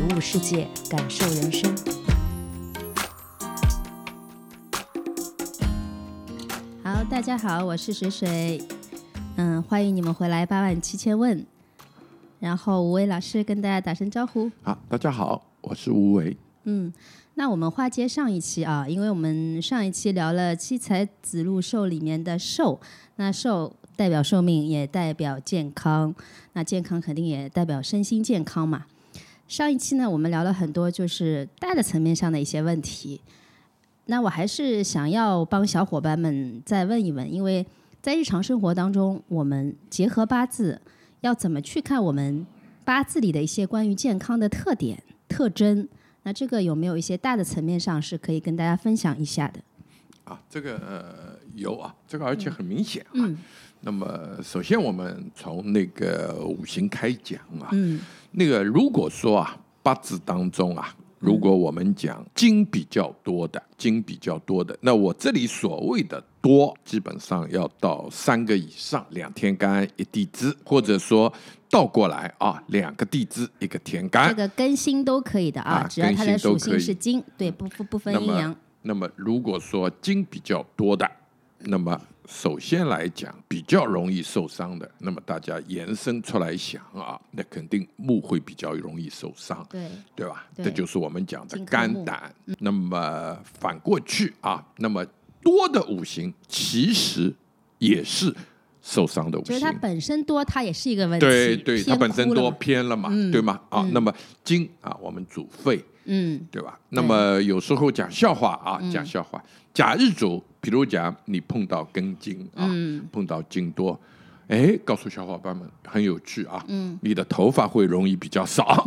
体悟世界，感受人生。好，大家好，我是水水。嗯，欢迎你们回来八万七千问。然后吴伟老师跟大家打声招呼。好，大家好，我是吴伟。嗯，那我们话接上一期啊，因为我们上一期聊了七彩子路寿里面的寿，那寿代表寿命，也代表健康，那健康肯定也代表身心健康嘛。上一期呢，我们聊了很多就是大的层面上的一些问题，那我还是想要帮小伙伴们再问一问，因为在日常生活当中，我们结合八字。要怎么去看我们八字里的一些关于健康的特点特征？那这个有没有一些大的层面上是可以跟大家分享一下的？啊，这个有啊，这个而且很明显啊。那么首先我们从那个五行开讲啊，嗯，那个如果说啊八字当中啊。如果我们讲金比较多的，金比较多的，那我这里所谓的多，基本上要到三个以上，两天干一地支，或者说倒过来啊，两个地支一个天干，这个更新都可以的啊，只要它的属性是金，对，不不不分阴阳。那么如果说金比较多的，那么。首先来讲，比较容易受伤的，那么大家延伸出来想啊，那肯定木会比较容易受伤，对对吧？这就是我们讲的肝胆。那么反过去啊，那么多的五行其实也是受伤的五行，就是它本身多，它也是一个问题。对对，它本身多偏了嘛，对吗？啊，那么金啊，我们主肺，嗯，对吧？那么有时候讲笑话啊，讲笑话。甲日主，比如讲你碰到庚金啊，碰到金多，哎，告诉小伙伴们很有趣啊，你的头发会容易比较少。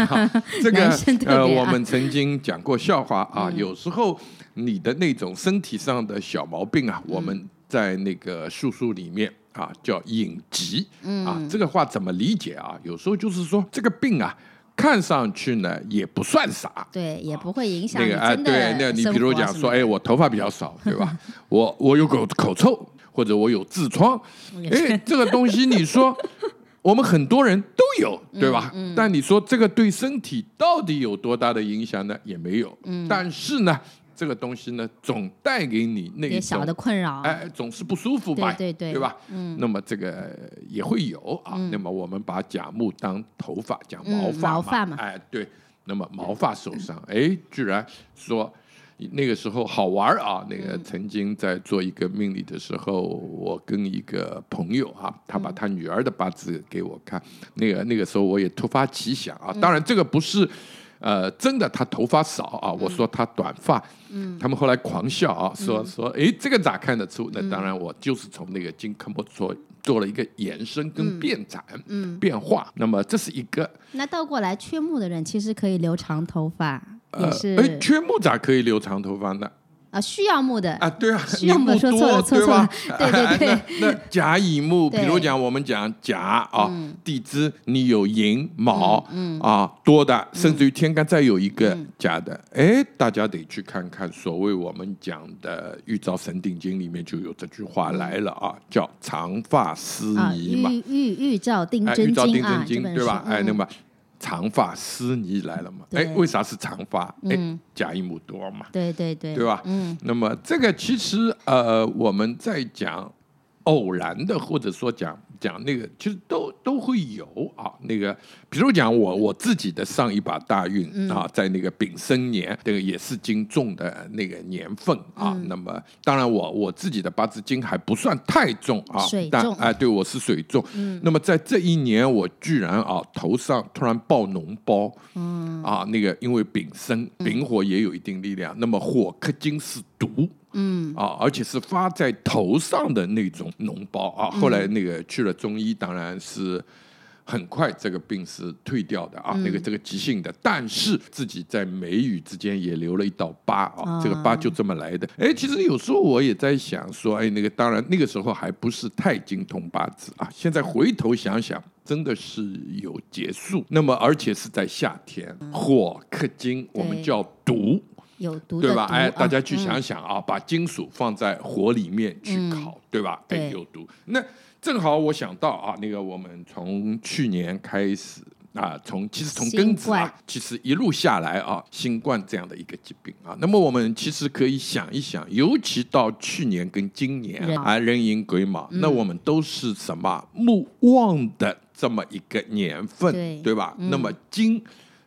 这个呃，我们曾经讲过笑话啊，有时候你的那种身体上的小毛病啊，我们在那个术数里面啊叫隐疾啊，这个话怎么理解啊？有时候就是说这个病啊。看上去呢也不算啥，对，也不会影响那个哎，对，那你比如讲说，哎，我头发比较少，对吧？我我有口口臭，或者我有痔疮，哎，这个东西你说 我们很多人都有，对吧？但你说这个对身体到底有多大的影响呢？也没有。但是呢。这个东西呢，总带给你那小的困扰，哎，总是不舒服吧？对对对，对吧？嗯，那么这个也会有啊。那么我们把甲木当头发，讲毛发嘛，哎，对。那么毛发受伤，哎，居然说那个时候好玩啊。那个曾经在做一个命理的时候，我跟一个朋友啊，他把他女儿的八字给我看。那个那个时候我也突发奇想啊，当然这个不是。呃，真的，他头发少啊，我说他短发，嗯，他们后来狂笑啊，说说，哎，这个咋看得出？那当然，我就是从那个金科莫做做了一个延伸跟变展，嗯，变化。那么这是一个。那倒过来，缺木的人其实可以留长头发，也是。哎，缺木咋可以留长头发呢？啊，需要木的啊，对啊，需要木说错了，错错了，对 对对。那甲乙木，比如讲我们讲甲啊，地支你有寅卯啊多的，甚至于天干再有一个甲的，哎，大家得去看看，所谓我们讲的《玉照神定经》里面就有这句话来了啊，叫长发丝泥嘛，玉玉玉照定真经啊，对吧？哎，那么。长发丝泥来了嘛？哎，为啥是长发？哎，贾伊姆多嘛？对对对，对吧？嗯，那么这个其实呃，我们在讲偶然的，或者说讲。讲那个其实都都会有啊，那个比如讲我我自己的上一把大运啊，在那个丙申年，这个也是金重的那个年份啊。那么当然我我自己的八字金还不算太重啊，但哎对我是水重。那么在这一年我居然啊头上突然爆脓包，嗯啊那个因为丙申丙火也有一定力量，那么火克金是毒。嗯啊，而且是发在头上的那种脓包啊。后来那个去了中医，当然是很快这个病是退掉的啊，那个这个急性的，但是自己在眉宇之间也留了一道疤啊，这个疤就这么来的。哎，其实有时候我也在想说，哎，那个当然那个时候还不是太精通八字啊，现在回头想想，真的是有结束。那么而且是在夏天，火克金，我们叫毒，有毒对吧？哎，大家去想想啊，把金属放在火里面去烤，对吧？哎，有毒。那正好我想到啊，那个我们从去年开始啊，从其实从根子啊，其实一路下来啊，新冠这样的一个疾病啊，那么我们其实可以想一想，尤其到去年跟今年啊，人寅癸卯，那我们都是什么木旺的这么一个年份，对吧？那么金。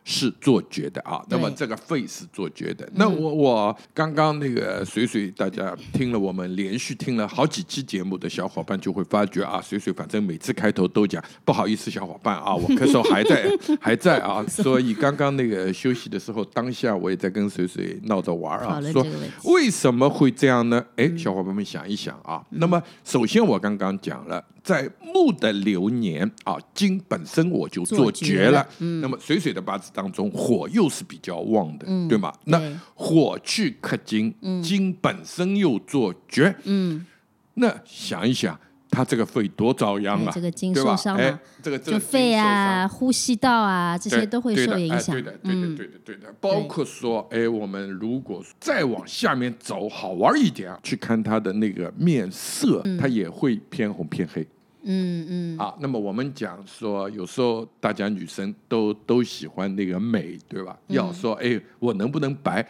是做绝的啊，那么这个肺是做绝的。那我我刚刚那个水水，大家听了我们连续听了好几期节目的小伙伴就会发觉啊，水水反正每次开头都讲不好意思，小伙伴啊，我咳嗽还在 还在啊，所以刚刚那个休息的时候，当下我也在跟水水闹着玩啊，说为什么会这样呢？哎，小伙伴们想一想啊，那么首先我刚刚讲了。在木的流年啊，金本身我就做绝了。嗯，那么水水的八字当中，火又是比较旺的，对吗？那火去克金，金本身又做绝。嗯，那想一想。他这个肺多遭殃啊，这个金受伤了，这个就肺啊、呼吸道啊这些都会受影响。对的，对的，对的，对的。包括说，哎，我们如果再往下面走，好玩一点啊，去看他的那个面色，他也会偏红偏黑。嗯嗯。啊，那么我们讲说，有时候大家女生都都喜欢那个美，对吧？要说，哎，我能不能白？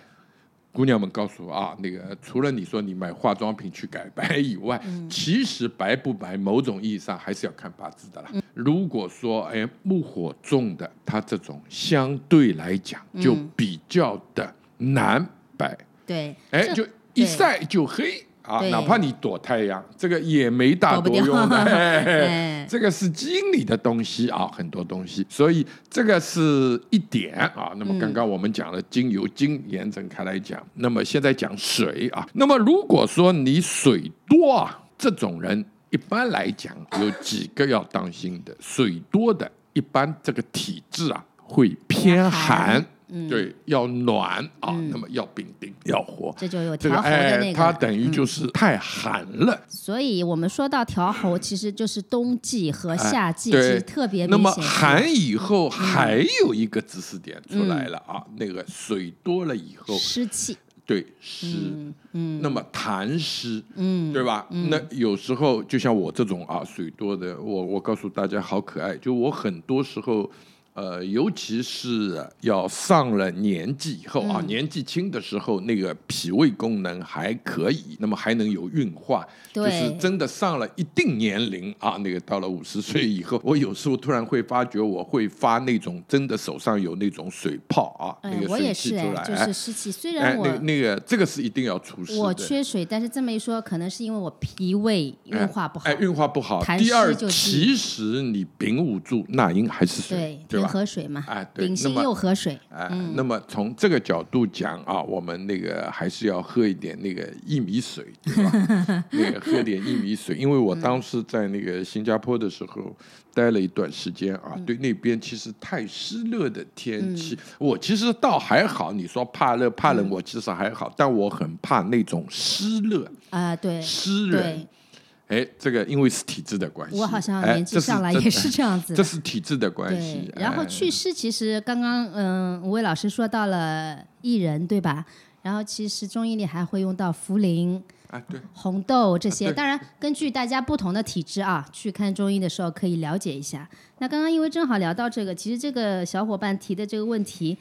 姑娘们告诉我啊，那个除了你说你买化妆品去改白以外，其实白不白，某种意义上还是要看八字的啦。如果说哎木火重的，它这种相对来讲就比较的难白。对，哎，就一晒就黑。啊，哪怕你躲太阳，这个也没大多用 的。这个是基因里的东西啊，很多东西，所以这个是一点啊。那么刚刚我们讲了精由精延展开来讲，那么现在讲水啊。那么如果说你水多啊，这种人一般来讲有几个要当心的，水多的，一般这个体质啊会偏寒。对，要暖啊，那么要丙丁，要火，这就有调喉的那个，它等于就是太寒了。所以我们说到调候，其实就是冬季和夏季，特别那么寒以后还有一个知识点出来了啊，那个水多了以后，湿气，对湿，嗯，那么痰湿，嗯，对吧？那有时候就像我这种啊，水多的，我我告诉大家好可爱，就我很多时候。呃，尤其是要上了年纪以后啊，年纪轻的时候，那个脾胃功能还可以，那么还能有运化。就是真的上了一定年龄啊，那个到了五十岁以后，我有时候突然会发觉，我会发那种真的手上有那种水泡啊，那个水气出来，就是湿气。虽然我那个那个这个是一定要除湿我缺水，但是这么一说，可能是因为我脾胃运化不好。哎，运化不好。第二，其实你丙午柱那阴还是水，对吧？河水嘛，哎，丙辛又河水，哎，那么从这个角度讲啊，我们那个还是要喝一点那个薏米水，对吧？那个喝点薏米水，因为我当时在那个新加坡的时候待了一段时间啊，对那边其实太湿热的天气，我其实倒还好。你说怕热怕冷，我其实还好，但我很怕那种湿热啊，对，湿热。哎，这个因为是体质的关系，我好像年纪上来也是这样子。这是体质的关系。然后祛湿，其实刚刚嗯，吴伟老师说到了薏仁，对吧？然后其实中医里还会用到茯苓、啊，对，红豆这些。当然，根据大家不同的体质啊，去看中医的时候可以了解一下。那刚刚因为正好聊到这个，其实这个小伙伴提的这个问题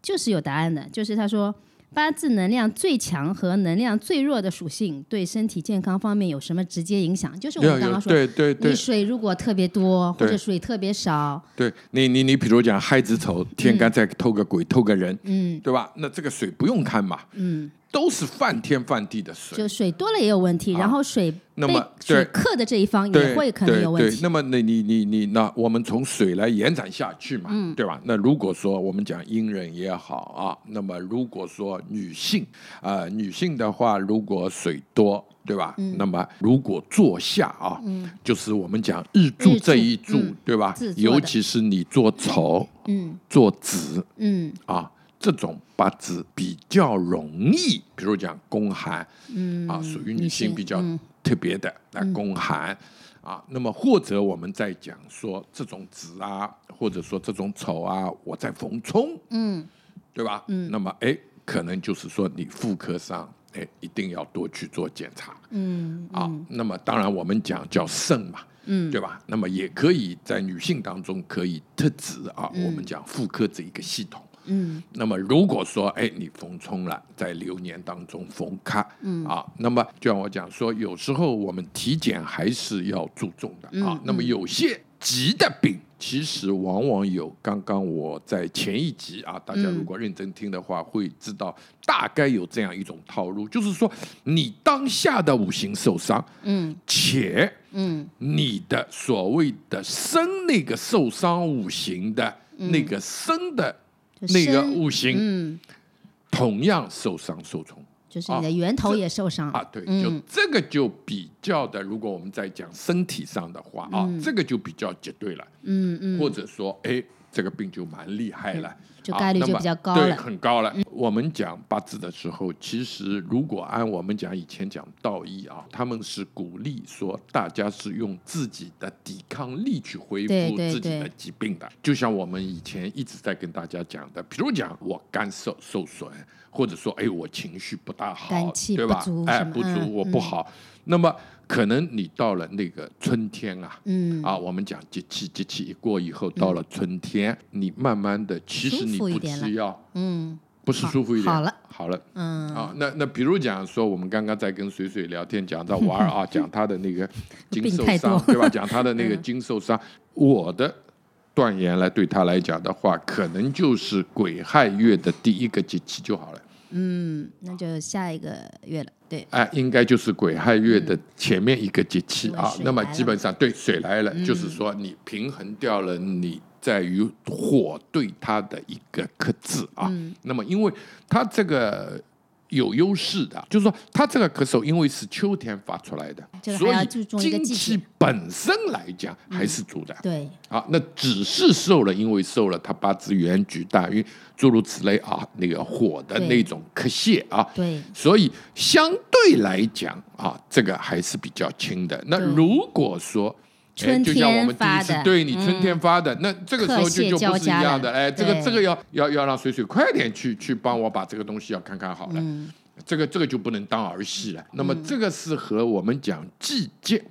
就是有答案的，就是他说。八字能量最强和能量最弱的属性对身体健康方面有什么直接影响？就是我们刚刚说，对对对，你水如果特别多或者水特别少，对你你你比如讲亥子丑天干再偷个鬼偷个人，嗯，对吧？那这个水不用看嘛，嗯，都是泛天泛地的水，就水多了也有问题，然后水那么水克的这一方也会可能有问题。那么那你你你那我们从水来延展下去嘛，对吧？那如果说我们讲阴人也好啊，那么如果说女性啊，女性的话，如果水多，对吧？那么如果坐下啊，就是我们讲日柱这一柱，对吧？尤其是你做丑，嗯，做子，嗯啊。这种八字比较容易，比如讲宫寒，嗯啊，属于女性比较特别的那宫寒啊。那么或者我们在讲说这种子啊，或者说这种丑啊，我在逢冲，嗯，对吧？嗯，那么哎，可能就是说你妇科上哎一定要多去做检查，嗯啊。那么当然我们讲叫肾嘛，嗯，对吧？那么也可以在女性当中可以特指啊，我们讲妇科这一个系统。嗯，那么如果说哎，你逢冲了，在流年当中逢卡，嗯啊，那么就像我讲说，有时候我们体检还是要注重的啊。那么有些急的病，其实往往有。刚刚我在前一集啊，大家如果认真听的话，会知道大概有这样一种套路，就是说你当下的五行受伤，嗯，且嗯，你的所谓的生那个受伤五行的那个生的。那个五行，嗯，同样受伤受冲，就是你的源头也受伤啊。对，就这个就比较的，如果我们在讲身体上的话啊，这个就比较绝对了。嗯嗯，或者说，哎。这个病就蛮厉害了，就概率就比较高了，对，很高了。我们讲八字的时候，其实如果按我们讲以前讲道医啊，他们是鼓励说大家是用自己的抵抗力去恢复自己的疾病的。就像我们以前一直在跟大家讲的，比如讲我肝受受损，或者说哎我情绪不大好，对吧？哎不足我不好，那么。可能你到了那个春天啊，嗯。啊，我们讲节气，节气一过以后，到了春天，你慢慢的，其实你不吃药，嗯，不是舒服一点，好了，好了，嗯。啊，那那比如讲说，我们刚刚在跟水水聊天，讲到娃儿啊，讲他的那个经受伤，对吧？讲他的那个经受伤，我的断言来对他来讲的话，可能就是癸亥月的第一个节气就好了。嗯，那就下一个月了，对。哎，应该就是癸亥月的前面一个节气啊。那么基本上对水来了，就是说你平衡掉了你在于火对它的一个克制啊。那么因为它这个。有优势的，就是说，他这个咳嗽因为是秋天发出来的，所以经气本身来讲还是足的。对，啊，那只是受了，因为受了他八字原局大运诸如此类啊，那个火的那种咳泄啊，对，所以相对来讲啊，这个还是比较轻的。那如果说，春天发的，对你春天发的，那这个时候就就不是一样的。哎，这个这个要要要让水水快点去去帮我把这个东西要看看好了。这个这个就不能当儿戏了。那么这个是和我们讲季节。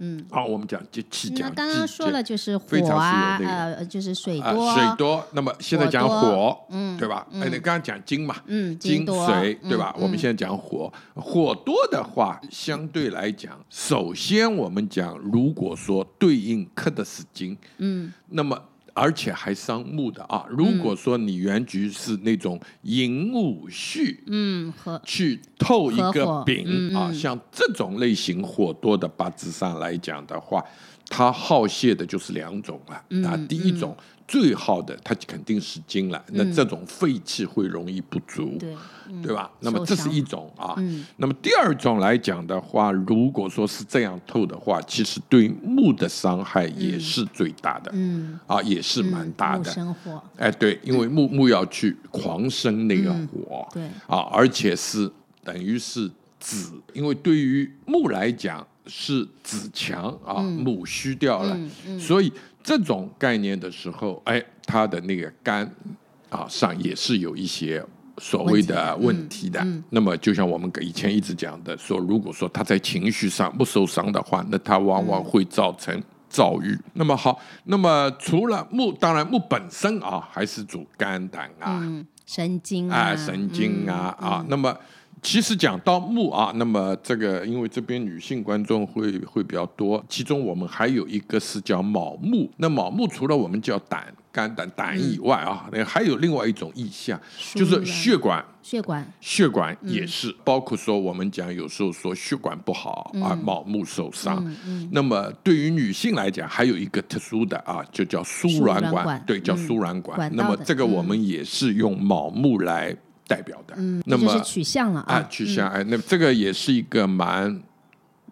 嗯，好，我们讲就气，讲刚刚说了就是火啊，呃，就是水多，水多。那么现在讲火，嗯，对吧？哎，你刚刚讲金嘛，嗯，金水，对吧？我们现在讲火，火多的话，相对来讲，首先我们讲，如果说对应克的是金，嗯，那么。而且还伤木的啊！如果说你原局是那种寅午戌，嗯，和去透一个丙啊，像这种类型火多的八字上来讲的话，它耗泄的就是两种了啊。第一种最好的，它肯定是金了，那这种废气会容易不足。对。对吧？那么这是一种啊。那么第二种来讲的话，如果说是这样透的话，其实对木的伤害也是最大的。嗯，啊，也是蛮大的。生火。哎，对，因为 木木要去狂生那个火。对。啊，而且是等于是子，因为对于木来讲是子强啊，母虚掉了，所以这种概念的时候，哎，他的那个肝啊上也是有一些。所谓的问题的，那么就像我们以前一直讲的，说如果说他在情绪上不受伤的话，那他往往会造成躁郁。那么好，那么除了木，当然木本身啊，还是主肝胆啊，神经啊，神经啊啊。那么其实讲到木啊，那么这个因为这边女性观众会会比较多，其中我们还有一个是叫卯木。那卯木除了我们叫胆。肝胆胆以外啊，那还有另外一种意象，就是血管。血管，血管也是，包括说我们讲有时候说血管不好啊，卯木受伤。那么对于女性来讲，还有一个特殊的啊，就叫输卵管，对，叫输卵管。那么这个我们也是用卯木来代表的。嗯那么取向了啊，取向哎，那这个也是一个蛮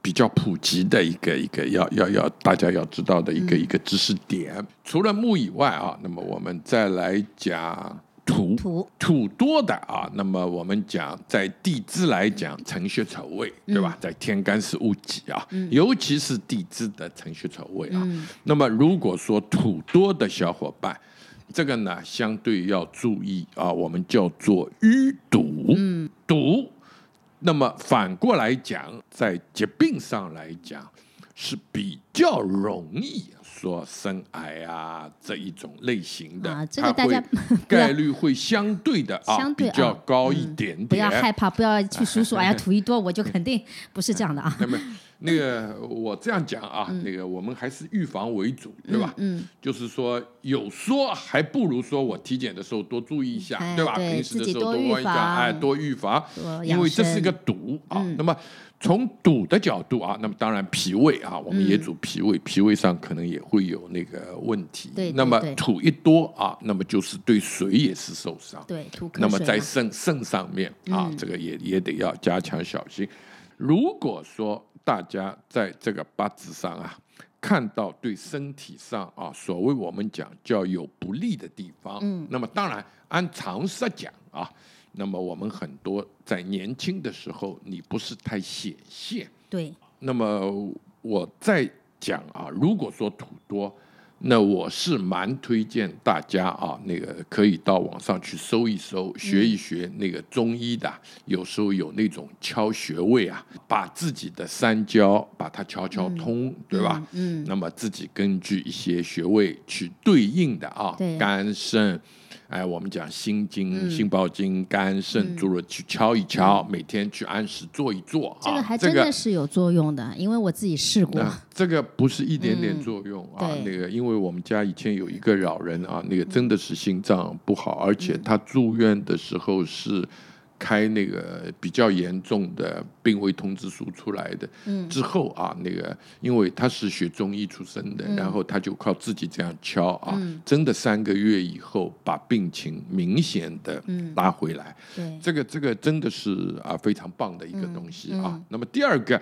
比较普及的一个一个要要要大家要知道的一个一个知识点。除了木以外啊，那么我们再来讲。土土多的啊，那么我们讲在地支来讲，辰戌丑未，对吧？在天干是戊己啊，尤其是地支的辰戌丑未啊。那么如果说土多的小伙伴，这个呢相对要注意啊，我们叫做淤堵，堵。那么反过来讲，在疾病上来讲是比较容易。说生癌啊这一种类型的，啊这个大家 概率会相对的啊比较高一点点。不要害怕，不要去数数。哎呀，土一多我就肯定不是这样的啊。那么那个我这样讲啊，那个我们还是预防为主，对吧？嗯，就是说有说还不如说我体检的时候多注意一下，对吧？平时的时候多问一下，哎，多预防，因为这是个堵啊。那么。从赌的角度啊，那么当然脾胃啊，我们也主脾胃，脾胃上可能也会有那个问题。对，那么土一多啊，那么就是对水也是受伤。对，土那么在肾肾上面啊，这个也也得要加强小心。如果说大家在这个八字上啊，看到对身体上啊，所谓我们讲叫有不利的地方，嗯，那么当然按常识讲啊。那么我们很多在年轻的时候，你不是太显现。对。那么我再讲啊，如果说土多，那我是蛮推荐大家啊，那个可以到网上去搜一搜，学一学那个中医的，有时候有那种敲穴位啊，把自己的三焦把它敲敲通，对吧？嗯。那么自己根据一些穴位去对应的啊，肝肾。哎，我们讲心经、心包经、肝肾诸如去敲一敲，每天去按时做一做啊。这个还真的是有作用的，因为我自己试过。这个不是一点点作用啊，那个因为我们家以前有一个老人啊，那个真的是心脏不好，而且他住院的时候是。开那个比较严重的病危通知书出来的之后啊，那个因为他是学中医出身的，然后他就靠自己这样敲啊，真的三个月以后把病情明显的拉回来。这个这个真的是啊非常棒的一个东西啊。那么第二个，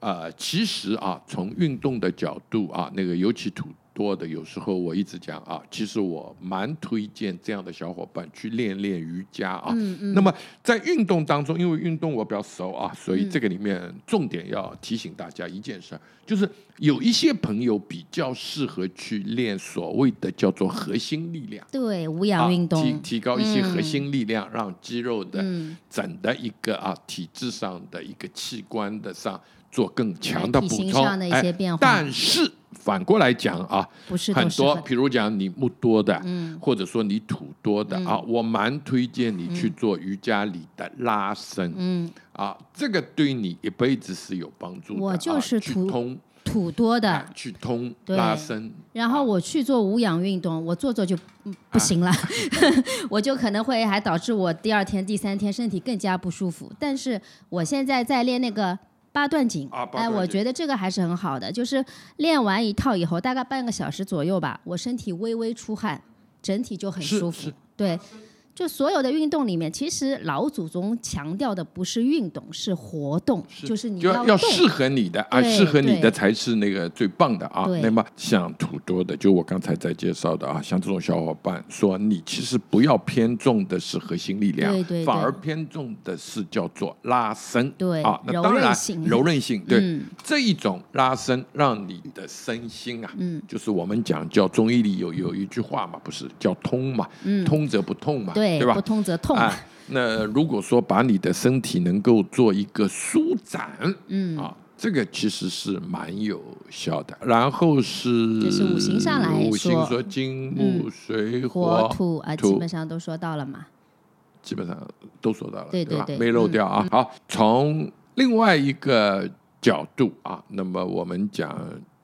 呃，其实啊，从运动的角度啊，那个尤其土。多的有时候我一直讲啊，其实我蛮推荐这样的小伙伴去练练瑜伽啊。嗯嗯。那么在运动当中，因为运动我比较熟啊，所以这个里面重点要提醒大家一件事，就是有一些朋友比较适合去练所谓的叫做核心力量。对，无氧运动。提提高一些核心力量，让肌肉的整的一个啊体质上的一个器官的上做更强的补充。哎，但是。反过来讲啊，不是很多，比如讲你木多的，嗯，或者说你土多的啊，我蛮推荐你去做瑜伽里的拉伸，嗯，啊，这个对你一辈子是有帮助的。我就是土通土多的，去通拉伸。然后我去做无氧运动，我做做就不行了，我就可能会还导致我第二天、第三天身体更加不舒服。但是我现在在练那个。八段锦，哎，我觉得这个还是很好的，就是练完一套以后，大概半个小时左右吧，我身体微微出汗，整体就很舒服，对。就所有的运动里面，其实老祖宗强调的不是运动，是活动，就是你要要适合你的啊，适合你的才是那个最棒的啊。那么像土多的，就我刚才在介绍的啊，像这种小伙伴说，你其实不要偏重的是核心力量，反而偏重的是叫做拉伸，对啊，那当然柔韧性，对。这一种拉伸，让你的身心啊，嗯，就是我们讲叫中医里有有一句话嘛，不是叫通嘛，通则不痛嘛。对对吧？不通则痛。那如果说把你的身体能够做一个舒展，嗯啊，这个其实是蛮有效的。然后是，就是五行上来说，五行说金木水火土啊，基本上都说到了嘛。基本上都说到了，对对对，没漏掉啊。好，从另外一个角度啊，那么我们讲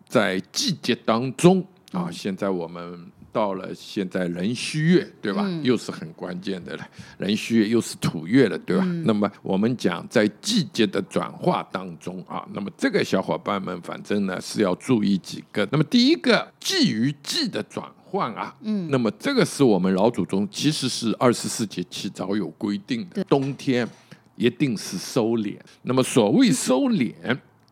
在季节当中啊，现在我们。到了现在壬戌月，对吧？又是很关键的了。壬戌月又是土月了，对吧？那么我们讲在季节的转化当中啊，那么这个小伙伴们反正呢是要注意几个。那么第一个季与季的转换啊，嗯，那么这个是我们老祖宗其实是二十四节气早有规定的，冬天一定是收敛。那么所谓收敛。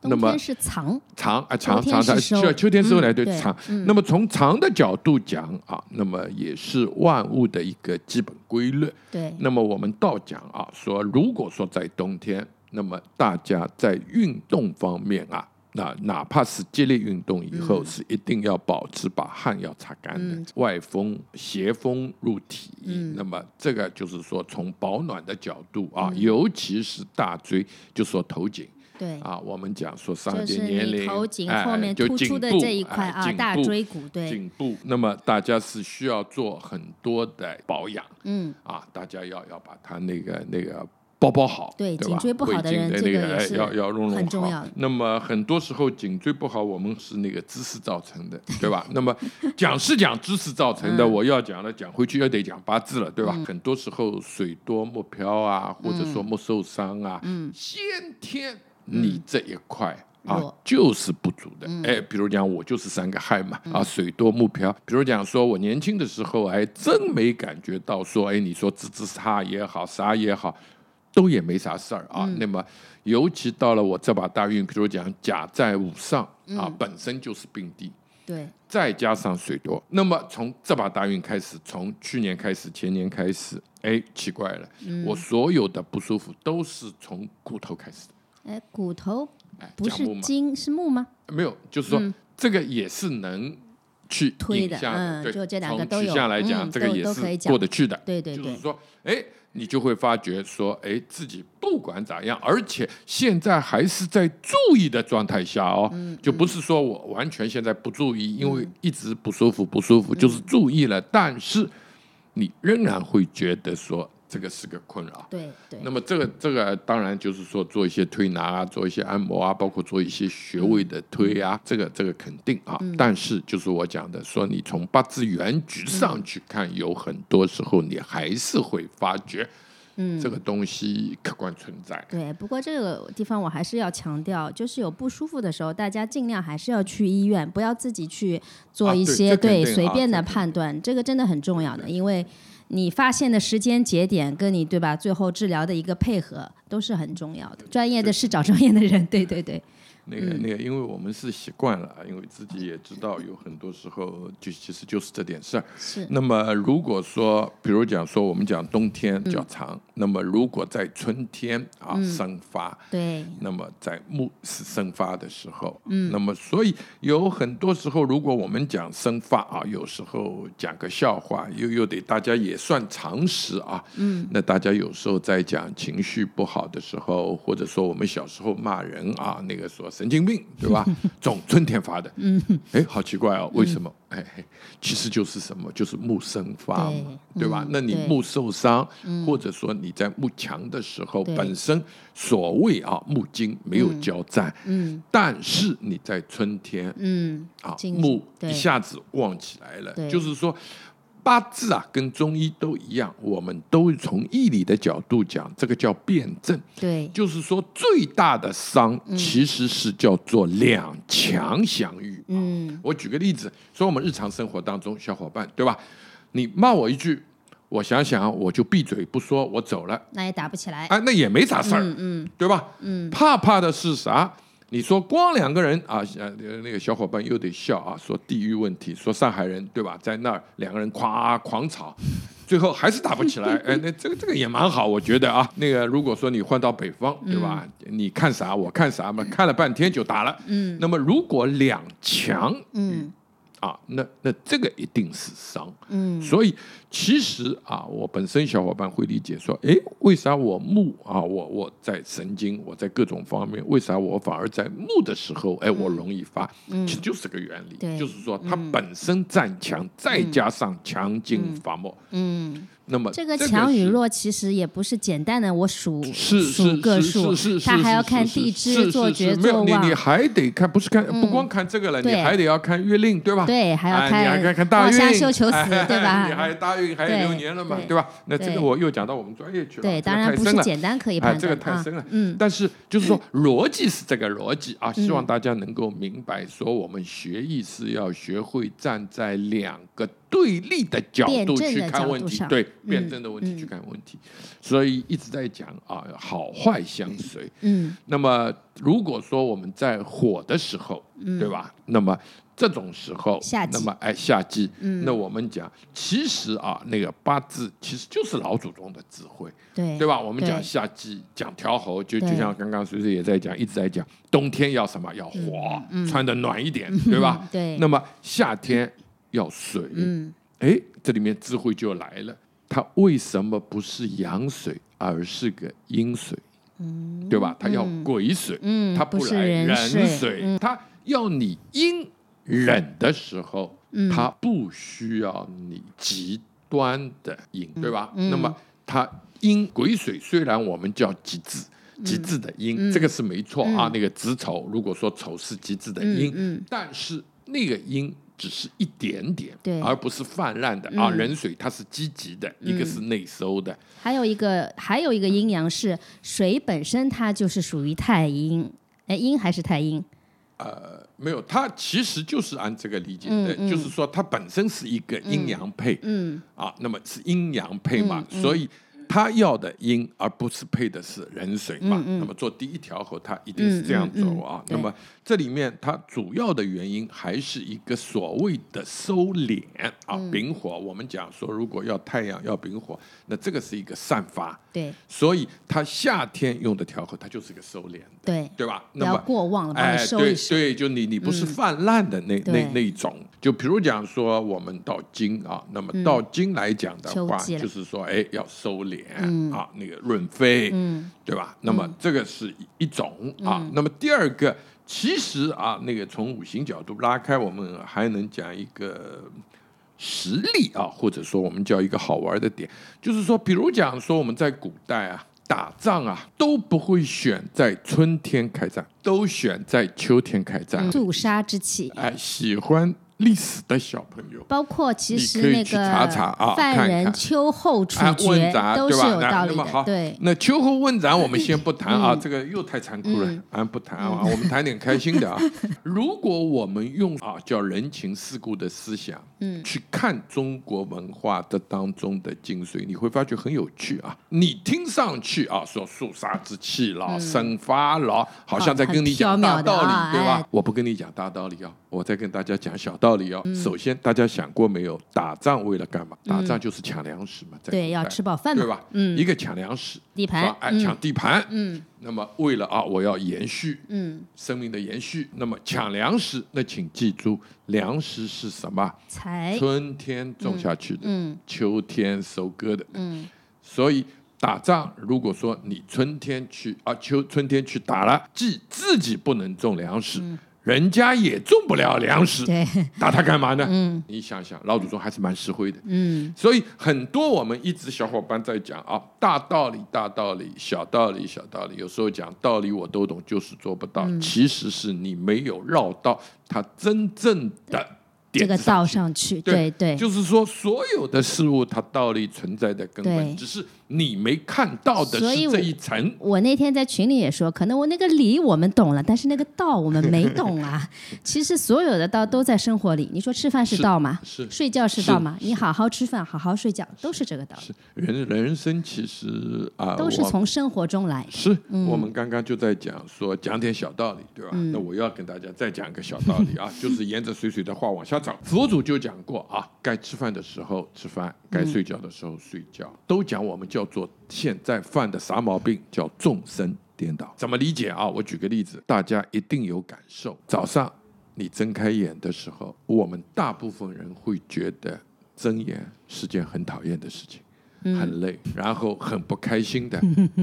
那么是长长啊长长长，需要秋天收来对长。那么从长的角度讲啊，那么也是万物的一个基本规律。对。那么我们倒讲啊，说如果说在冬天，那么大家在运动方面啊，那哪怕是激烈运动以后，是一定要保持把汗要擦干的，外风邪风入体。嗯。那么这个就是说从保暖的角度啊，尤其是大椎，就说头颈。对啊，我们讲说上点年龄，头颈后面突出的这一块啊，大椎骨，对颈部。那么大家是需要做很多的保养，嗯啊，大家要要把它那个那个包包好，对颈椎不好的人，这个要要弄弄很重要。那么很多时候颈椎不好，我们是那个姿势造成的，对吧？那么 讲是讲姿势造成的，我要讲了，讲回去又得讲八字了，对吧？很多时候水多木漂啊，或者说木受伤啊，嗯，先天。你这一块啊，就是不足的。哎，比如讲，我就是三个亥嘛，啊，水多木漂。比如讲，说我年轻的时候，还真没感觉到说，哎，你说自自差也好，啥也好，都也没啥事儿啊。那么，尤其到了我这把大运，比如讲甲在午上啊，本身就是病地，对，再加上水多，那么从这把大运开始，从去年开始，前年开始，哎，奇怪了，我所有的不舒服都是从骨头开始的。哎，骨头不是筋是木吗？没有，就是说这个也是能去推的，嗯，就这两个都有。来讲，这个也是过得去的。对对对，就是说，哎，你就会发觉说，哎，自己不管咋样，而且现在还是在注意的状态下哦，就不是说我完全现在不注意，因为一直不舒服不舒服，就是注意了，但是你仍然会觉得说。这个是个困扰，对对。那么这个这个当然就是说做一些推拿啊，做一些按摩啊，包括做一些穴位的推啊，这个这个肯定啊。但是就是我讲的，说你从八字原局上去看，有很多时候你还是会发觉，嗯，这个东西客观存在。对，不过这个地方我还是要强调，就是有不舒服的时候，大家尽量还是要去医院，不要自己去做一些对随便的判断，这个真的很重要的，因为。你发现的时间节点跟你对吧？最后治疗的一个配合都是很重要的。专业的是找专业的人，对对对。那个那个，因为我们是习惯了，因为自己也知道，有很多时候就其实就是这点事儿。是。那么如果说，比如讲说，我们讲冬天较长，那么如果在春天啊生发，对。那么在木是生发的时候，嗯。那么所以有很多时候，如果我们讲生发啊，有时候讲个笑话，又又得大家也算常识啊。嗯。那大家有时候在讲情绪不好的时候，或者说我们小时候骂人啊，那个说。神经病，对吧？总春天发的，嗯，哎，好奇怪哦，为什么？哎，其实就是什么？就是木生发嘛，对吧？那你木受伤，或者说你在木强的时候，本身所谓啊木金没有交战，嗯，但是你在春天，嗯，啊木一下子旺起来了，就是说。八字啊，跟中医都一样，我们都从义理的角度讲，这个叫辩证。对，就是说最大的伤其实是叫做两强相遇。嗯，我举个例子，说我们日常生活当中，小伙伴对吧？你骂我一句，我想想我就闭嘴不说，我走了，那也打不起来。哎，那也没啥事儿，嗯，对吧？嗯，怕怕的是啥？你说光两个人啊，呃，那个小伙伴又得笑啊，说地域问题，说上海人对吧，在那儿两个人夸狂吵，最后还是打不起来。哎，那这个这个也蛮好，我觉得啊，那个如果说你换到北方，对吧？你看啥我看啥嘛，看了半天就打了。嗯。那么如果两强，嗯，啊，那那这个一定是伤。嗯。所以其实啊，我本身小伙伴会理解说，哎，为啥我木啊，我我在神经，我在各种方面，为啥我反而在木的时候，哎，我容易发？其实就是个原理，就是说它本身占强，再加上强劲伐木。嗯。那么这个强与弱其实也不是简单的，我数数个数，他还要看地支做绝做旺。你你还得看，不是看不光看这个了，你还得要看月令，对吧？对，还要看，你还看看大运，死，对吧？你还大运还有六年了嘛，对吧？那这个我又讲到我们专业去了，对，当然不是简单可以判断这个太深了。嗯，但是就是说 逻辑是这个逻辑啊，希望大家能够明白，说我们学艺是要学会站在两个。对立的角度去看问题，对辩证的问题去看问题，所以一直在讲啊，好坏相随。嗯，那么如果说我们在火的时候，对吧？那么这种时候，那么哎夏季，那我们讲，其实啊，那个八字其实就是老祖宗的智慧，对对吧？我们讲夏季讲调候，就就像刚刚随随也在讲，一直在讲冬天要什么要火，穿的暖一点，对吧？对。那么夏天。要水，嗯，哎，这里面智慧就来了。它为什么不是阳水，而是个阴水？嗯，对吧？它要癸水，嗯，它不来壬水，它要你阴冷的时候，它不需要你极端的阴，对吧？那么它阴癸水虽然我们叫极致，极致的阴，这个是没错啊。那个子丑，如果说丑是极致的阴，但是那个阴。只是一点点，对，而不是泛滥的啊。壬水它是积极的，一个是内收的。还有一个，还有一个阴阳是水本身，它就是属于太阴。哎，阴还是太阴？呃，没有，它其实就是按这个理解的，就是说它本身是一个阴阳配，嗯，啊，那么是阴阳配嘛，所以。他要的阴，而不是配的是人水嘛？那么做第一条河，他一定是这样走啊。那么这里面它主要的原因还是一个所谓的收敛啊，丙火。我们讲说，如果要太阳要丙火，那这个是一个散发。对，所以它夏天用的调和，它就是一个收敛的，对对吧？那么过旺了，哎，对对，就你你不是泛滥的那那那种。就比如讲说，我们到金啊，那么到金来讲的话，就是说，哎，要收敛啊，那个润肺，对吧？那么这个是一种啊。那么第二个，其实啊，那个从五行角度拉开，我们还能讲一个。实例啊，或者说我们叫一个好玩的点，就是说，比如讲说我们在古代啊打仗啊都不会选在春天开战，都选在秋天开战，肃杀之气。哎，喜欢。历史的小朋友，包括其实那个犯人秋后处决都是有道理的。对，那秋后问斩我们先不谈啊，这个又太残酷了，俺不谈啊，我们谈点开心的啊。如果我们用啊叫人情世故的思想，嗯，去看中国文化的当中的精髓，你会发觉很有趣啊。你听上去啊说肃杀之气了，生发了，好像在跟你讲大道理，对吧？我不跟你讲大道理啊，我再跟大家讲小道。理哦，首先大家想过没有？打仗为了干嘛？打仗就是抢粮食嘛，对，要吃饱饭嘛，对吧？嗯，一个抢粮食，地盘，哎，抢地盘，嗯，那么为了啊，我要延续，嗯，生命的延续，那么抢粮食，那请记住，粮食是什么？财，春天种下去的，嗯，秋天收割的，嗯，所以打仗，如果说你春天去啊，秋春天去打了，既自己不能种粮食。人家也种不了粮食，打他干嘛呢？嗯，你想想，老祖宗还是蛮实惠的。嗯，所以很多我们一直小伙伴在讲啊，大道理大道理，小道理小道理，有时候讲道理我都懂，就是做不到。其实是你没有绕到他真正的。这个道上去，对对，就是说，所有的事物它道理存在的根本，只是你没看到的是这一层。我那天在群里也说，可能我那个理我们懂了，但是那个道我们没懂啊。其实所有的道都在生活里。你说吃饭是道吗？是。睡觉是道吗？你好好吃饭，好好睡觉，都是这个道理。人人生其实啊，都是从生活中来。是我们刚刚就在讲说讲点小道理，对吧？那我要跟大家再讲一个小道理啊，就是沿着水水的话往下。佛祖就讲过啊，该吃饭的时候吃饭，该睡觉的时候睡觉，都讲我们叫做现在犯的啥毛病，叫众生颠倒。怎么理解啊？我举个例子，大家一定有感受。早上你睁开眼的时候，我们大部分人会觉得睁眼是件很讨厌的事情，很累，然后很不开心的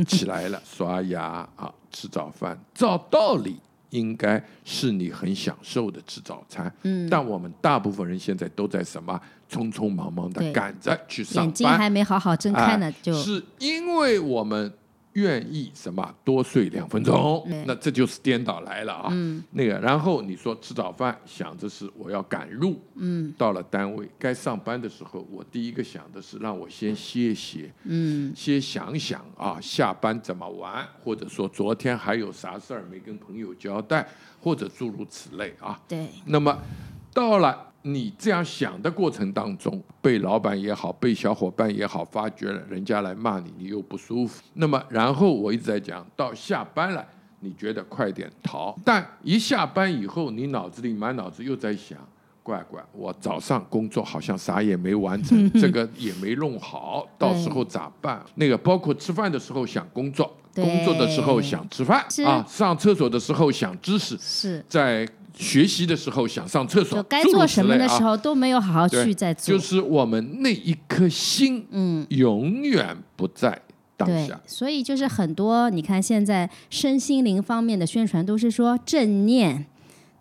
起来了，刷牙啊，吃早饭。照道理应该是你很享受的吃早餐，嗯，但我们大部分人现在都在什么匆匆忙忙的赶着去上班，眼睛还没好好睁开呢，就。是因为我们。愿意什么？多睡两分钟，那这就是颠倒来了啊！那个，然后你说吃早饭，想着是我要赶路，嗯，到了单位该上班的时候，我第一个想的是让我先歇歇，嗯，先想想啊，下班怎么玩，或者说昨天还有啥事儿没跟朋友交代，或者诸如此类啊。对，那么到了。你这样想的过程当中，被老板也好，被小伙伴也好，发觉了人家来骂你，你又不舒服。那么，然后我一直在讲，到下班了，你觉得快点逃，但一下班以后，你脑子里满脑子又在想，乖乖，我早上工作好像啥也没完成，这个也没弄好，到时候咋办？那个包括吃饭的时候想工作，工作的时候想吃饭啊，上厕所的时候想知识，是在。学习的时候想上厕所，该做什么的时候都没有好好去在做，就是我们那一颗心，嗯，永远不在当下。所以就是很多，你看现在身心灵方面的宣传都是说正念。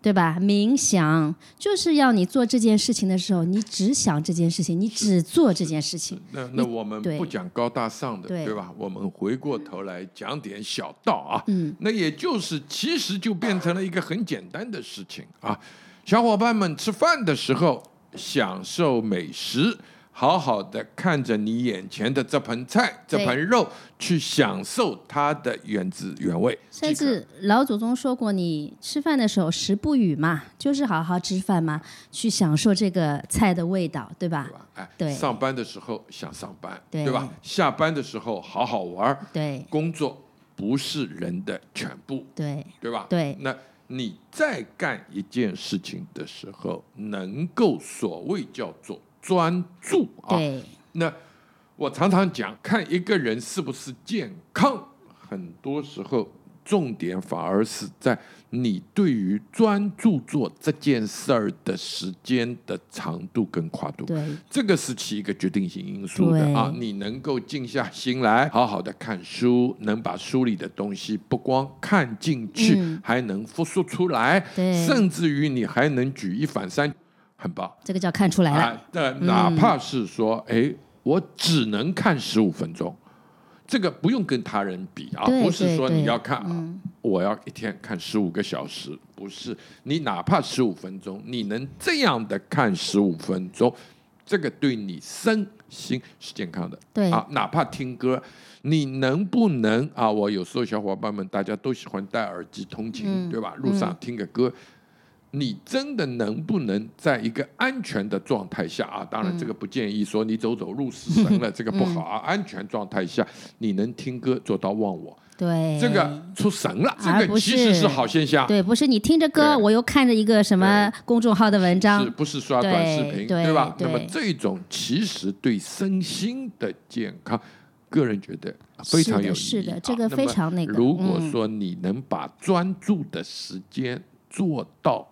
对吧？冥想就是要你做这件事情的时候，你只想这件事情，你只做这件事情。那那我们不讲高大上的，对吧？我们回过头来讲点小道啊。嗯。那也就是，其实就变成了一个很简单的事情啊。小伙伴们吃饭的时候，享受美食。好好的看着你眼前的这盆菜、这盆肉，去享受它的原汁原味。甚至老祖宗说过，你吃饭的时候食不语嘛，就是好好吃饭嘛，去享受这个菜的味道，对吧？哎，对。上班的时候想上班，对吧？下班的时候好好玩对。工作不是人的全部，对，对吧？对。那你在干一件事情的时候，能够所谓叫做。专注啊！那我常常讲，看一个人是不是健康，很多时候重点反而是在你对于专注做这件事儿的时间的长度跟跨度。对，这个是起一个决定性因素的啊！你能够静下心来，好好的看书，能把书里的东西不光看进去，还能复述出来，甚至于你还能举一反三。很棒，这个叫看出来了。那哪怕是说，哎，我只能看十五分钟，这个不用跟他人比啊，不是说你要看啊，我要一天看十五个小时，不是。你哪怕十五分钟，你能这样的看十五分钟，这个对你身心是健康的。对啊，哪怕听歌，你能不能啊？我有时候小伙伴们大家都喜欢戴耳机通勤，对吧？路上听个歌。你真的能不能在一个安全的状态下啊？当然，这个不建议说你走走路死神了，这个不好啊。安全状态下，你能听歌做到忘我，对，这个出神了，这个其实是好现象。对，不是你听着歌，我又看着一个什么公众号的文章，是不是刷短视频，对吧？那么这种其实对身心的健康，个人觉得非常有意义。是的，这个非常那个。如果说你能把专注的时间做到。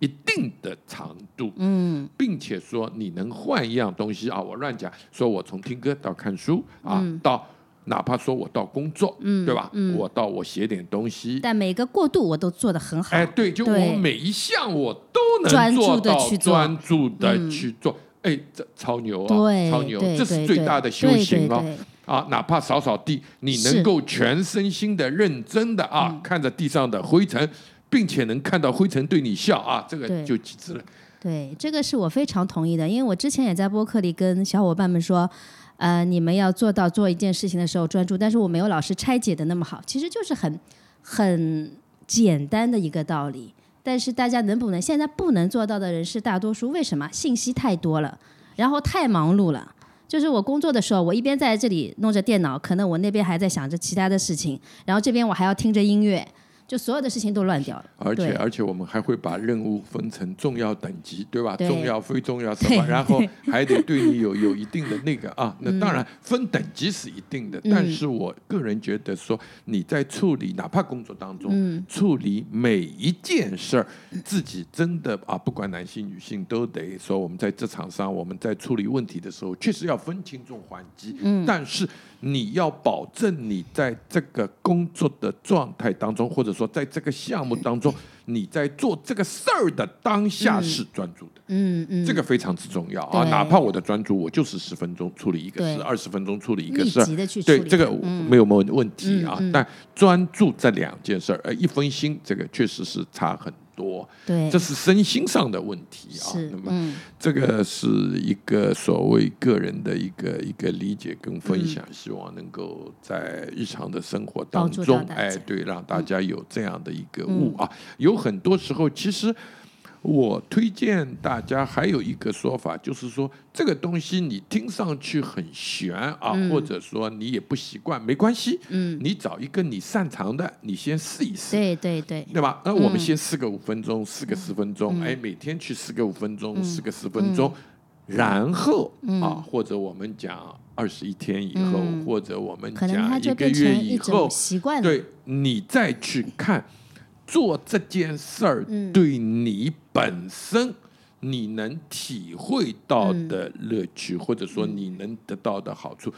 一定的长度，嗯，并且说你能换一样东西啊，我乱讲，说我从听歌到看书啊，到哪怕说我到工作，嗯，对吧？嗯，我到我写点东西，但每个过渡我都做得很好。哎，对，就我每一项我都能做到专注的去做，哎，这超牛啊，超牛，这是最大的修行了啊！哪怕扫扫地，你能够全身心的认真的啊，看着地上的灰尘。并且能看到灰尘对你笑啊，这个就极致了。对，这个是我非常同意的，因为我之前也在播客里跟小伙伴们说，呃，你们要做到做一件事情的时候专注，但是我没有老师拆解的那么好，其实就是很很简单的一个道理。但是大家能不能现在不能做到的人是大多数？为什么？信息太多了，然后太忙碌了。就是我工作的时候，我一边在这里弄着电脑，可能我那边还在想着其他的事情，然后这边我还要听着音乐。就所有的事情都乱掉了。而且而且我们还会把任务分成重要等级，对吧？重要、非重要什么，然后还得对你有有一定的那个啊。那当然分等级是一定的，但是我个人觉得说你在处理哪怕工作当中处理每一件事儿，自己真的啊，不管男性女性都得说，我们在职场上我们在处理问题的时候，确实要分轻重缓急。嗯，但是。你要保证你在这个工作的状态当中，或者说在这个项目当中，你在做这个事儿的当下是专注的。嗯嗯，这个非常之重要啊！哪怕我的专注，我就是十分钟处理一个事，二十分钟处理一个事儿，对这个没有没有问题啊。但专注这两件事儿，呃，一分心，这个确实是差很。多，对，这是身心上的问题啊。那么，这个是一个所谓个人的一个一个理解跟分享，希望能够在日常的生活当中，哎，对，让大家有这样的一个悟啊。有很多时候，其实。我推荐大家还有一个说法，就是说这个东西你听上去很悬啊，或者说你也不习惯，没关系。嗯，你找一个你擅长的，你先试一试。对对对，对吧？那我们先试个五分钟，试个十分钟，哎，每天去试个五分钟，试个十分钟，然后啊，或者我们讲二十一天以后，或者我们讲一个月以后，习惯对你再去看。做这件事儿对你本身你能体会到的乐趣，或者说你能得到的好处，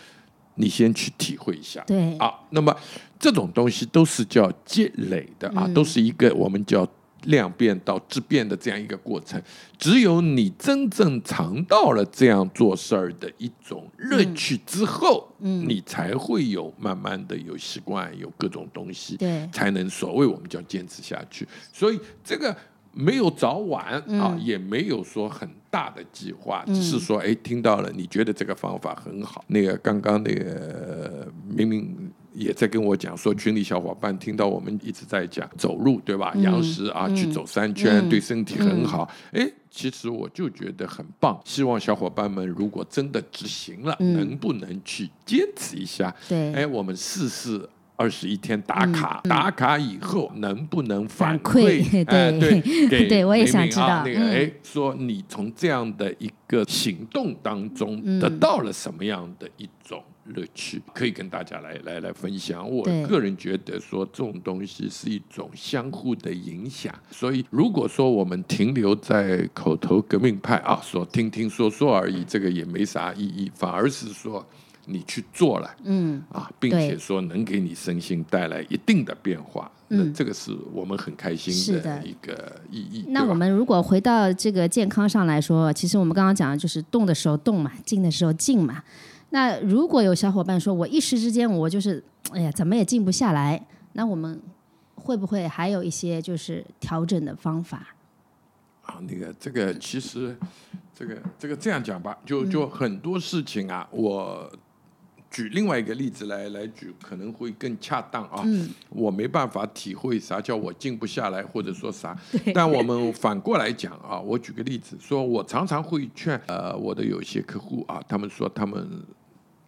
你先去体会一下。对啊，那么这种东西都是叫积累的啊，都是一个我们叫。量变到质变的这样一个过程，只有你真正尝到了这样做事儿的一种乐趣之后，嗯，你才会有慢慢的有习惯，有各种东西，对，才能所谓我们叫坚持下去。所以这个没有早晚啊，也没有说很大的计划，只是说，哎，听到了，你觉得这个方法很好。那个刚刚那个明明。也在跟我讲说，群里小伙伴听到我们一直在讲走路，对吧？杨石啊，去走三圈对身体很好。哎，其实我就觉得很棒。希望小伙伴们如果真的执行了，能不能去坚持一下？对，哎，我们试试二十一天打卡，打卡以后能不能反馈？哎，对，对我也想知道。那个，哎，说你从这样的一个行动当中得到了什么样的一种？乐趣可以跟大家来来来分享。我个人觉得说这种东西是一种相互的影响。所以如果说我们停留在口头革命派啊，说听听说说而已，这个也没啥意义。反而是说你去做了，嗯啊，并且说能给你身心带来一定的变化，那这个是我们很开心的一个意义。那我们如果回到这个健康上来说，其实我们刚刚讲的就是动的时候动嘛，静的时候静嘛。那如果有小伙伴说，我一时之间我就是，哎呀，怎么也静不下来，那我们会不会还有一些就是调整的方法？啊，那个这个其实，这个这个这样讲吧，就就很多事情啊，我举另外一个例子来来举，可能会更恰当啊。嗯。我没办法体会啥叫我静不下来，或者说啥。但我们反过来讲啊，我举个例子，说我常常会劝呃我的有些客户啊，他们说他们。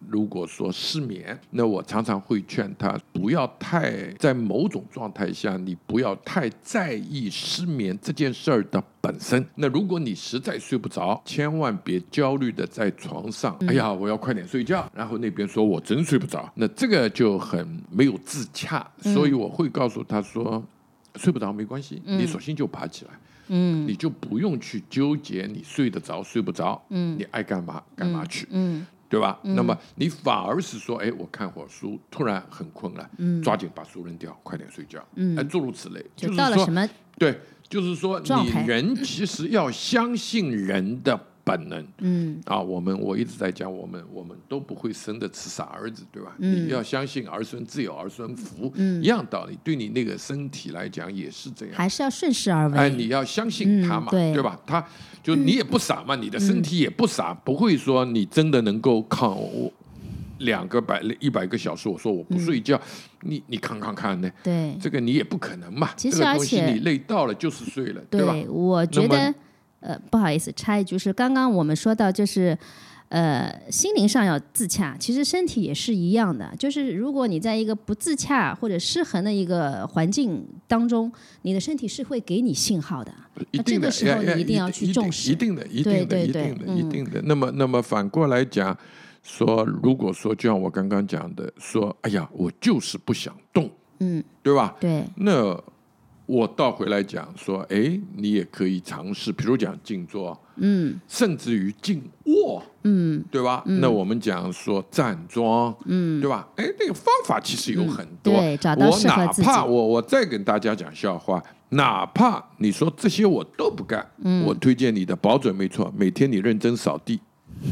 如果说失眠，那我常常会劝他不要太在某种状态下，你不要太在意失眠这件事儿的本身。那如果你实在睡不着，千万别焦虑的在床上，哎呀，我要快点睡觉。然后那边说我真睡不着，那这个就很没有自洽。所以我会告诉他说，睡不着没关系，你索性就爬起来，嗯，你就不用去纠结你睡得着睡不着，嗯，你爱干嘛干嘛去，嗯。对吧？那么你反而是说，哎，我看会儿书，突然很困了，抓紧把书扔掉，快点睡觉，哎，诸如此类。就到了什么？对，就是说，你人其实要相信人的。本能，嗯啊，我们我一直在讲，我们我们都不会生的是傻儿子，对吧？你要相信儿孙自有儿孙福，嗯一样道理，对你那个身体来讲也是这样，还是要顺势而为。哎，你要相信他嘛，对吧？他就你也不傻嘛，你的身体也不傻，不会说你真的能够抗两个百一百个小时。我说我不睡觉，你你看看看呢？对，这个你也不可能嘛。其实而且你累到了就是睡了，对吧？我觉得。呃，不好意思，插一句是，刚刚我们说到就是，呃，心灵上要自洽，其实身体也是一样的。就是如果你在一个不自洽或者失衡的一个环境当中，你的身体是会给你信号的。那这个时候你一定要去重视，一定的，一定的，一定的，一定的。那么，那么反过来讲，说如果说就像我刚刚讲的，说哎呀，我就是不想动，嗯，对吧？对，那。我倒回来讲说，哎，你也可以尝试，比如讲静坐，嗯，甚至于静卧，嗯，对吧？那我们讲说站桩，嗯，对吧？哎，那个方法其实有很多。对，找到适合自己。我哪怕我我再跟大家讲笑话，哪怕你说这些我都不干，嗯，我推荐你的保准没错，每天你认真扫地，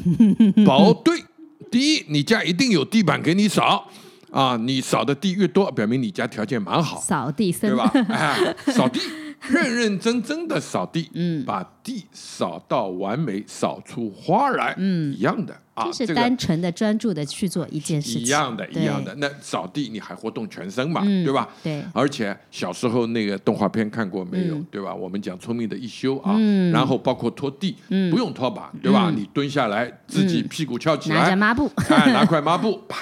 保对。第一，你家一定有地板给你扫。啊，你扫的地越多，表明你家条件蛮好，扫地僧，对吧？哎，扫地，认认真真的扫地，嗯，把地扫到完美，扫出花来，嗯，一样的啊，就是单纯的专注的去做一件事情，一样的，一样的。那扫地你还活动全身嘛，对吧？对。而且小时候那个动画片看过没有？对吧？我们讲聪明的一休啊，嗯，然后包括拖地，嗯，不用拖把，对吧？你蹲下来，自己屁股翘起来，拿着抹布，哎，拿块抹布，啪。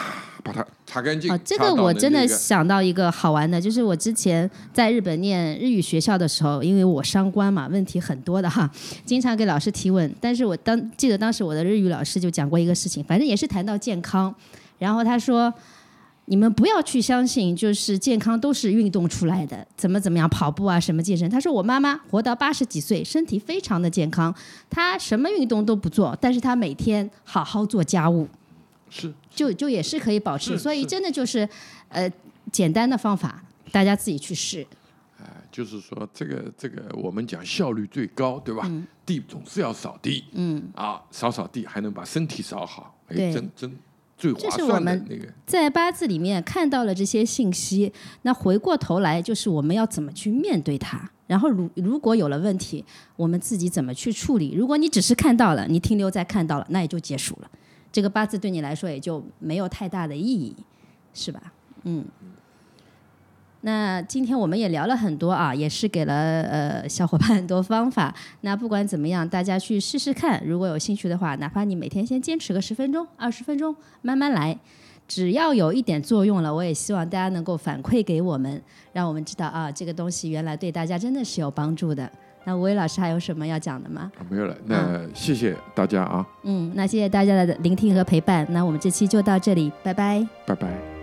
把它擦干净。啊，这个我真的想到一个好玩的，就是我之前在日本念日语学校的时候，因为我伤官嘛，问题很多的哈，经常给老师提问。但是我当记得当时我的日语老师就讲过一个事情，反正也是谈到健康，然后他说：“你们不要去相信，就是健康都是运动出来的，怎么怎么样跑步啊，什么健身。”他说：“我妈妈活到八十几岁，身体非常的健康，她什么运动都不做，但是她每天好好做家务。”是，就就也是可以保持，所以真的就是，呃，简单的方法，大家自己去试。哎，就是说这个这个，我们讲效率最高，对吧？地总是要扫地，嗯，啊，扫扫地还能把身体扫好，哎，真真最划算的那个。在八字里面看到了这些信息，那回过头来就是我们要怎么去面对它，然后如如果有了问题，我们自己怎么去处理？如果你只是看到了，你停留在看到了，那也就结束了。这个八字对你来说也就没有太大的意义，是吧？嗯。那今天我们也聊了很多啊，也是给了呃小伙伴很多方法。那不管怎么样，大家去试试看。如果有兴趣的话，哪怕你每天先坚持个十分钟、二十分钟，慢慢来，只要有一点作用了，我也希望大家能够反馈给我们，让我们知道啊，这个东西原来对大家真的是有帮助的。那吴伟老师还有什么要讲的吗？没有了，那谢谢大家啊。嗯，那谢谢大家的聆听和陪伴。那我们这期就到这里，拜拜。拜拜。